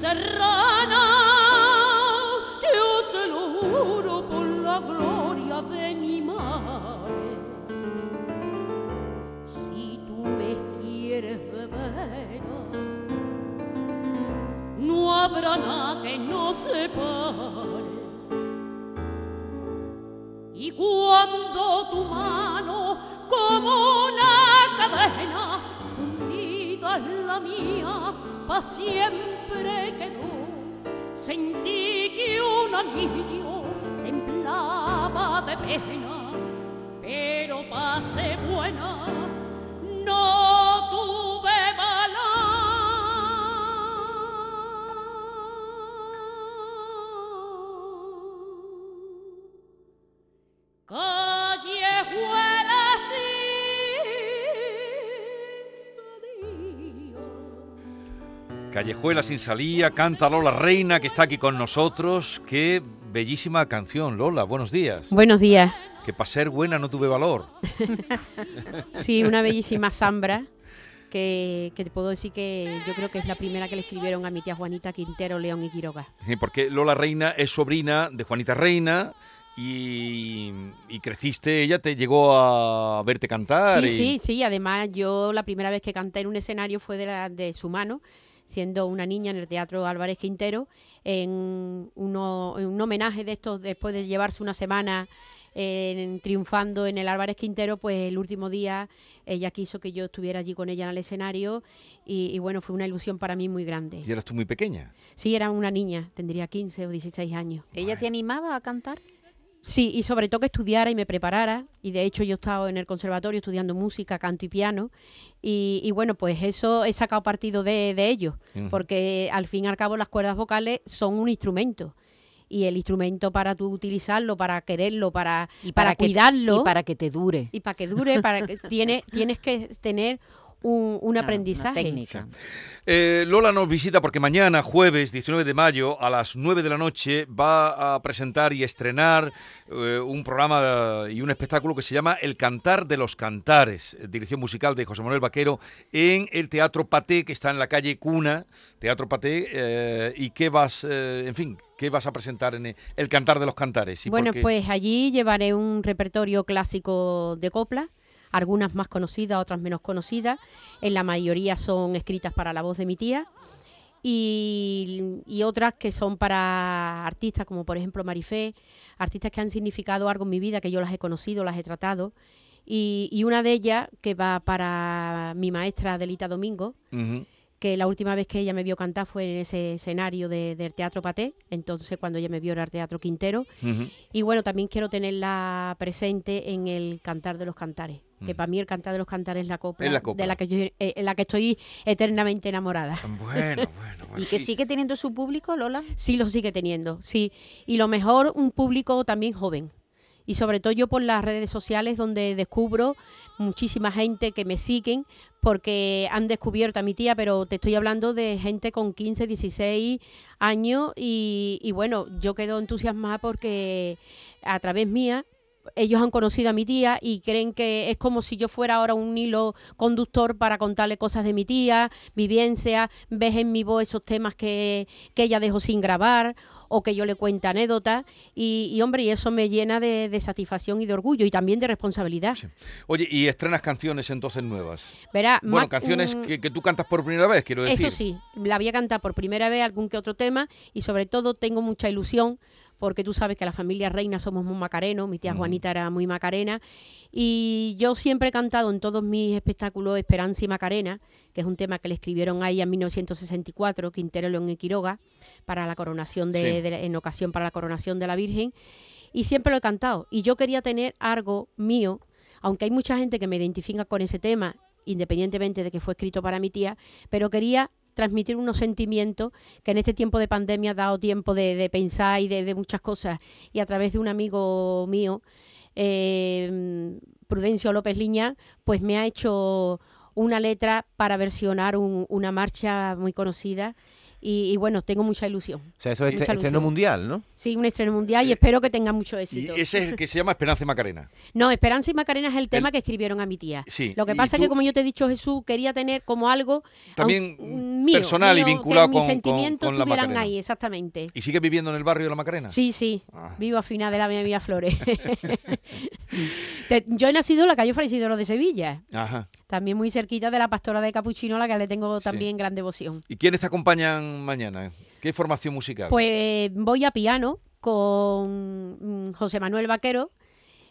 Serrana, yo te lo juro por la gloria que nos separe. Y cuando tu mano como una cadena fundida en la mía, pa' siempre quedó. Sentí que un anillo temblaba de pena, pero pase buena, Callejuela sin salida, canta Lola Reina, que está aquí con nosotros. Qué bellísima canción, Lola. Buenos días. Buenos días. Que para ser buena no tuve valor. Sí, una bellísima zambra que, que te puedo decir que yo creo que es la primera que le escribieron a mi tía Juanita Quintero, León y Quiroga. Sí, Porque Lola Reina es sobrina de Juanita Reina y, y creciste, ella te llegó a verte cantar. Sí, y- sí, sí. Además, yo la primera vez que canté en un escenario fue de, la, de su mano, siendo una niña en el Teatro Álvarez Quintero, en, uno- en un homenaje de estos, después de llevarse una semana en- triunfando en el Álvarez Quintero, pues el último día ella quiso que yo estuviera allí con ella en el escenario y, y bueno, fue una ilusión para mí muy grande. Y eras tú muy pequeña. Sí, era una niña, tendría 15 o 16 años. ¿Ella te animaba a cantar? Sí, y sobre todo que estudiara y me preparara. Y de hecho yo he estado en el conservatorio estudiando música, canto y piano. Y, y bueno, pues eso he sacado partido de, de ello. Porque al fin y al cabo las cuerdas vocales son un instrumento. Y el instrumento para tú utilizarlo, para quererlo, para, Y para, que, cuidarlo Y para que te dure. y para que dure, para que tiene, tienes que tener un, un Claro, aprendizaje. Técnica. Eh, Lola nos visita porque mañana, jueves 19 de mayo, a las 9 de la noche, va a presentar y estrenar eh, un programa y un espectáculo que se llama El Cantar de los Cantares, dirección musical de José Manuel Vaquero, en el Teatro Paté, que está en la calle Cuna, Teatro Paté, eh, y qué vas, eh, en fin, qué vas a presentar en El Cantar de los Cantares. y por Bueno, qué? pues allí llevaré un repertorio clásico de copla, algunas más conocidas, otras menos conocidas. En la mayoría son escritas para la voz de mi tía y, otras que son para artistas como por ejemplo Marifé, artistas que han significado algo en mi vida, que yo las he conocido, las he tratado. Y, una de ellas que va para mi maestra Adelita Domingo. Que la última vez que ella me vio cantar fue en ese escenario de- del Teatro Paté, entonces cuando ella me vio era el Teatro Quintero. Y bueno, también quiero tenerla presente en el Cantar de los Cantares, que para mí el Cantar de los Cantares es la copla, Es la copla. de la que yo eh, en la que estoy eternamente enamorada. Bueno, bueno, bueno. ¿Y que sigue teniendo su público, Lola? Sí lo sigue teniendo, sí. Y lo mejor, un público también joven. Y sobre todo yo por las redes sociales donde descubro muchísima gente que me siguen porque han descubierto a mi tía, pero te estoy hablando de gente con 15, 16 años y, y bueno, yo quedo entusiasmada porque a través mía ellos han conocido a mi tía y creen que es como si yo fuera ahora un hilo conductor para contarle cosas de mi tía, vivencia, ves en mi voz esos temas que, que ella dejó sin grabar o que yo le cuente anécdotas y, y, hombre, y eso me llena de, de satisfacción y de orgullo y también de responsabilidad. Sí. Oye, ¿y estrenas canciones entonces nuevas? Verá, Bueno, canciones que, que tú cantas por primera vez, quiero decir. Eso sí, la voy a cantar por primera vez algún que otro tema y sobre todo tengo mucha ilusión porque tú sabes que la familia Reina somos muy macarenos, mi tía. Juanita era muy macarena y yo siempre he cantado en todos mis espectáculos Esperanza y Macarena, que es un tema que le escribieron a ella en 1964, Quintero León y Quiroga, para la coronación de, Sí. de- en ocasión para la coronación de la Virgen y siempre lo he cantado y yo quería tener algo mío, aunque hay mucha gente que me identifica con ese tema independientemente de que fue escrito para mi tía, pero quería transmitir unos sentimientos que en este tiempo de pandemia ha dado tiempo de, pensar y de, muchas cosas. Y a través de un amigo mío, eh, Prudencio López Liña, pues me ha hecho una letra para versionar un- una marcha muy conocida. Y, y bueno, tengo mucha ilusión. O sea, eso es estre- estreno mundial, ¿no? Sí, un estreno mundial y espero que tenga mucho Y éxito. ese es el que se llama Esperanza y Macarena. No, Esperanza y Macarena es el tema El- que escribieron a mi tía. Sí. Lo que y pasa es que, como yo te he dicho, Jesús quería tener como algo También mío, personal y vinculado que con- mis con- sentimientos con la estuvieran Macarena. ahí, exactamente. ¿Y sigues viviendo en el barrio de la Macarena? Sí, sí. Ah. Vivo a final de la Avenida Flores. Yo he nacido en la calle Fray Isidoro de Sevilla, Ajá. también muy cerquita de la Pastora de Capuchino, a la que le tengo Sí. también gran devoción. ¿Y quiénes te acompañan mañana? ¿Qué formación musical? Pues voy a piano con mm, José Manuel Vaquero,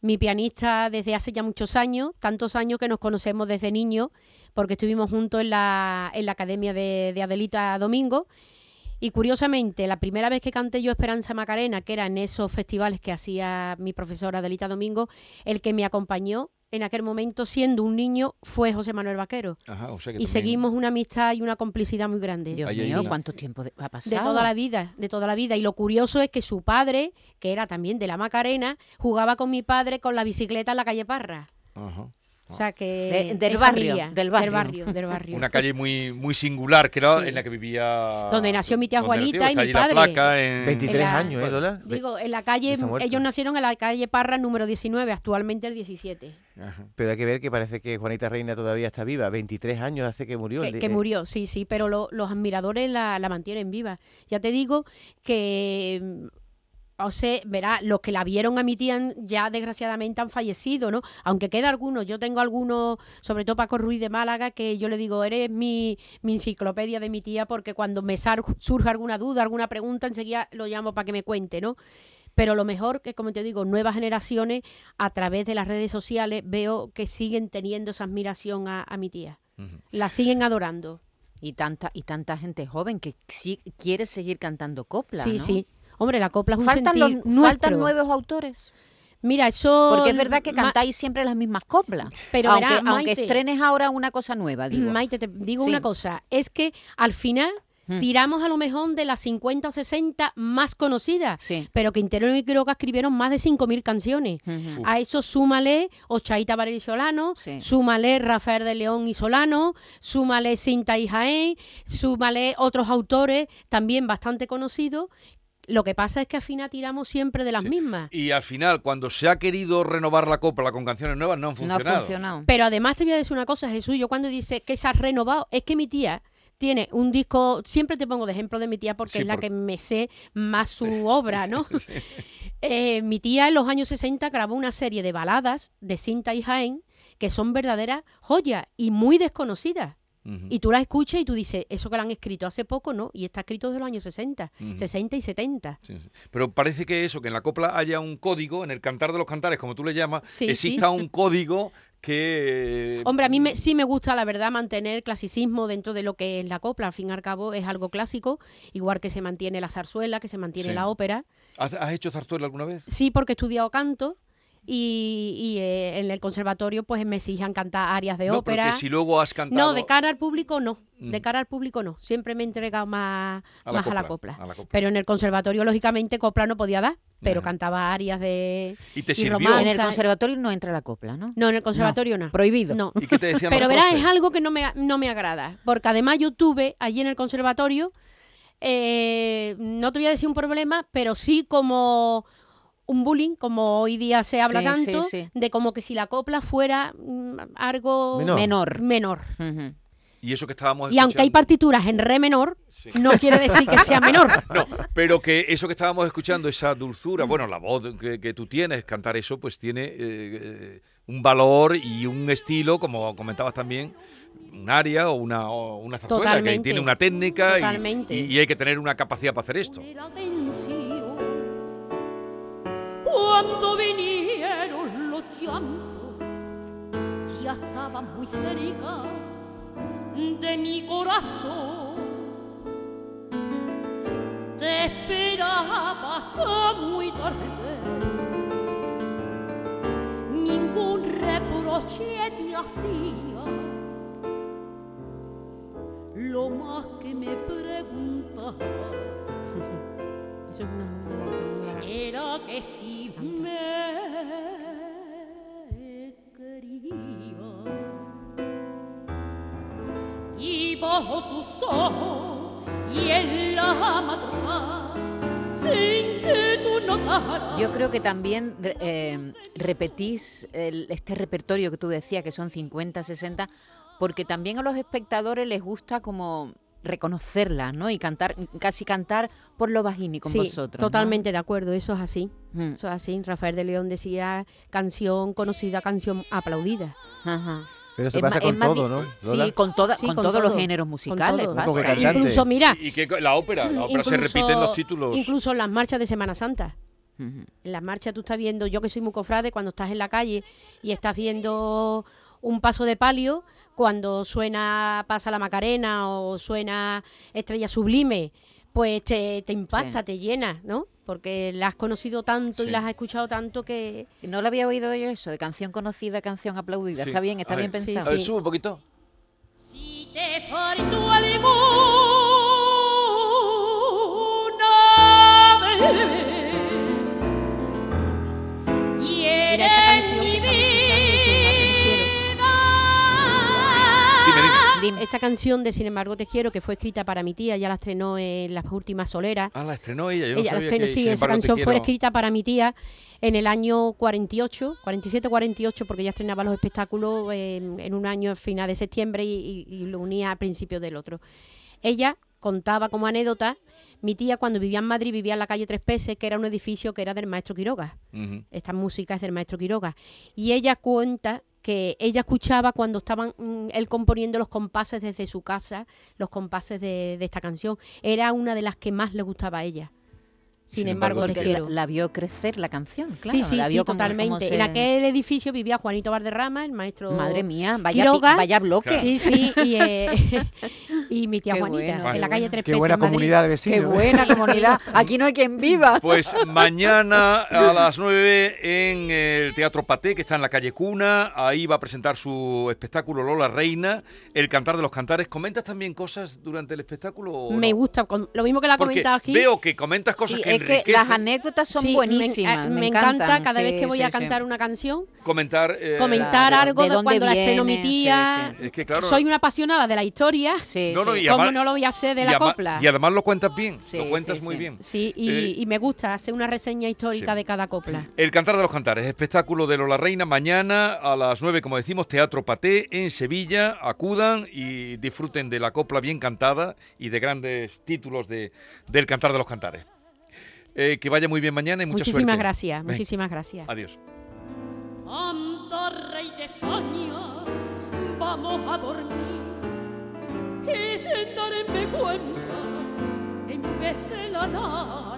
mi pianista desde hace ya muchos años, tantos años que nos conocemos desde niños, porque estuvimos juntos en la, en la academia de, de Adelita Domingo. Y curiosamente, la primera vez que canté yo Esperanza Macarena, que era en esos festivales que hacía mi profesora Adelita Domingo, el que me acompañó en aquel momento, siendo un niño, fue José Manuel Vaquero. Ajá, o sea que Y también- seguimos una amistad y una complicidad muy grande. Dios mío, una- ¿cuánto tiempo de- ha De pasado? toda la vida, de toda la vida. Y lo curioso es que su padre, que era también de la Macarena, jugaba con mi padre con la bicicleta en la calle Parra. Ajá. O sea que. De- del barrio, familia, del barrio. Del barrio, del barrio. Una calle muy, muy singular, que era Sí. en la que vivía... Donde nació mi tía donde nació, Juanita y mi padre. La placa en... 23 la- años, ¿eh, Lola? Digo, en la calle, ellos nacieron en la calle Parra número 19, actualmente el 17. Ajá. Pero hay que ver que parece que Juanita Reina todavía está viva. 23 años hace que murió. Que, el- que murió, sí, sí, pero lo- los admiradores la, la mantienen viva. Ya te digo que, o sea, verá, los que la vieron a mi tía ya desgraciadamente han fallecido, ¿no? Aunque queda algunos, yo tengo algunos, sobre todo Paco Ruiz de Málaga, que yo le digo, eres mi, mi enciclopedia de mi tía, porque cuando me surge alguna duda, alguna pregunta, enseguida lo llamo para que me cuente, ¿no? Pero lo mejor que, como te digo, nuevas generaciones, a través de las redes sociales, veo que siguen teniendo esa admiración a, a mi tía. La siguen adorando. Y tanta, y tanta gente joven que sí quiere seguir cantando copla, sí, ¿no? sí. Hombre, la copla es un Faltan, sentir los, nuestro. faltan nuevos autores. Mira, eso... Porque es verdad que cantáis siempre las mismas coplas. Pero aunque, verá, aunque Maite, estrenes ahora una cosa nueva, digo. Maite, te digo Sí. una cosa. Es que al final Mm. tiramos a lo mejor de las 50 o 60 más conocidas. Sí. Pero Quintero y Quiroga escribieron más de 5.000 canciones. Ujú. A eso súmale Ochaita Varela y Solano, Sí. súmale Rafael de León y Solano, súmale Cinta y Jaén, súmale otros autores también bastante conocidos. Lo que pasa es que al final tiramos siempre de las Sí. mismas. Y al final, cuando se ha querido renovar la copla con canciones nuevas, no han No ha funcionado. funcionado. Pero además te voy a decir una cosa, Jesús, yo cuando dice que se ha renovado, es que mi tía tiene un disco, siempre te pongo de ejemplo de mi tía porque Sí, es la porque- que me sé más su obra, ¿no? Eh, mi tía en los años 60 grabó una serie de baladas de Cinta y Jaén que son verdaderas joyas y muy desconocidas. Y tú las escuchas y tú dices, eso que la han escrito hace poco, ¿no? Y está escrito desde los años 60, Ujú. 60 y 70. Sí, sí. Pero parece que eso, que en la copla haya un código, en el cantar de los cantares, como tú le llamas, Sí, exista un código que... Hombre, a mí me- sí me gusta, la verdad, mantener clasicismo dentro de lo que es la copla. Al fin y al cabo es algo clásico, igual que se mantiene la zarzuela, que se mantiene la ópera. ¿Has, has hecho zarzuela alguna vez? Sí, porque he estudiado canto y, y, eh, en el conservatorio pues me exigen cantar arias de no, ópera. pero que si luego has cantado... No, de cara al público no. De Mm. cara al público no. Siempre me he entregado más, a más a la copla. a la copla. Pero en el conservatorio, lógicamente, copla no podía dar, pero Ajá. cantaba arias de... ¿Y te y sirvió? romanza. En el conservatorio no entra la copla, ¿no? No, en el conservatorio no. Prohibido. No. ¿Y qué te decían Pero verás, es algo que no me, no me agrada. Porque además yo tuve allí en el conservatorio, eh, no te voy a decir un problema, pero sí como un bullying, como hoy día se habla Sí, tanto, sí. de como que si la copla fuera mm, algo Menor. Menor. Y eso que estábamos Y aunque hay escuchando- partituras en re menor, Sí. no quiere decir que sea menor. No, pero que eso que estábamos escuchando, esa dulzura, bueno, la voz que, que tú tienes, cantar eso, pues tiene eh, eh, un valor y un estilo, como comentabas también, un aria o una, o una zarzuela, que tiene una técnica y, y hay que tener una capacidad para hacer esto. Llantos, ya estaba muy cerca de mi corazón. Te esperaba hasta muy tarde, ningún reproche te hacía. Lo más que me preguntaba era que si me bajo tus ojos y en la madrugada sin que tú notaras. Yo creo que también eh, repetís el- este repertorio que tú decías, que son 50, 60, porque también a los espectadores les gusta como reconocerla, ¿no? Y cantar, casi cantar por lo bajini con sí, vosotros. ¿no? totalmente de acuerdo, eso es así. Mm, Eso es así. Rafael de León decía canción conocida, canción aplaudida. ajá. Pero eso Es pasa con todo, ¿no? Lola? Sí, con, toda, Sí, con, con todos los géneros con musicales. todo. pasa. Incluso, mira, Y que la ópera, la ópera se repite en los títulos. Incluso en las marchas de Semana Santa. En las marchas tú estás viendo, yo que soy muy cofrade, cuando estás en la calle y estás viendo un paso de palio, cuando suena Pasa la Macarena o suena Estrella Sublime, pues te, te impacta, Sí. te llena, ¿no? Porque la has conocido tanto Sí. y la has escuchado tanto que... No lo había oído yo eso, de canción conocida, canción aplaudida. Sí. Está bien, está A bien ver, pensado. A ver, sube un poquito. Si te alguna Esta canción de Sin embargo te quiero, que fue escrita para mi tía, ya la estrenó en las últimas soleras. Ah, la estrenó ella. Yo no Ella la estrenó, que, sí, esa canción fue escrita para mi tía en el año 48, 47-48, porque ella estrenaba los espectáculos en, en un año a final de septiembre y, y- y lo unía a principios del otro. Ella contaba como anécdota, mi tía cuando vivía en Madrid vivía en la calle Tres Peces, que era un edificio que era del maestro Quiroga. Ujú. Esta música es del maestro Quiroga. Y ella cuenta que ella escuchaba cuando estaban mm, él componiendo los compases desde su casa, los compases de, de esta canción. Era una de las que más le gustaba a ella. Sin, Sin embargo, la, vio crecer la canción, claro. sí, sí, la sí, vio como totalmente. se- En aquel edificio vivía Juanito Valderrama, el maestro. Madre mía, vaya, pi- vaya bloque. Claro. Sí, sí, y, eh, y mi tía Qué Juanita, bueno, en la calle. Tres Qué buena en Madrid. comunidad de vecinos. Qué ¿eh? buena comunidad. Aquí no hay quien viva. Pues mañana a las 9 en el Teatro Paté, que está en la calle Cuna. Ahí va a presentar su espectáculo Lola Reina, El Cantar de los Cantares. ¿Comentas también cosas durante el espectáculo? o Me no? gusta, con- lo mismo que la ha Porque comentado aquí. veo que comentas cosas Sí, que es que enriquecen. las anécdotas son Sí, buenísimas. Me, Me, encanta encantan, cada vez que voy sí, a sí. cantar una canción, Comentar... eh, comentar Claro, algo de cuando la estrenó mi tía. Es que claro... Soy una apasionada de la historia. Sí, No, no, sí. y ¿Cómo además- no lo voy a hacer de la copla? Y además lo cuentas bien, Sí, lo cuentas sí, muy sí. bien. Sí, y, Eh, y me gusta hacer una reseña histórica sí. de cada copla. El Cantar de los Cantares, espectáculo de Lola Reina, mañana a las 9, como decimos, Teatro Paté en Sevilla. Acudan y disfruten de la copla bien cantada y de grandes títulos de, del Cantar de los Cantares. Eh, que vaya muy bien mañana y mucha Muchísimas suerte. gracias, muchísimas gracias. Adiós. Anda, rey de España, vamos a dormir y sin darme cuenta, en vez de la nada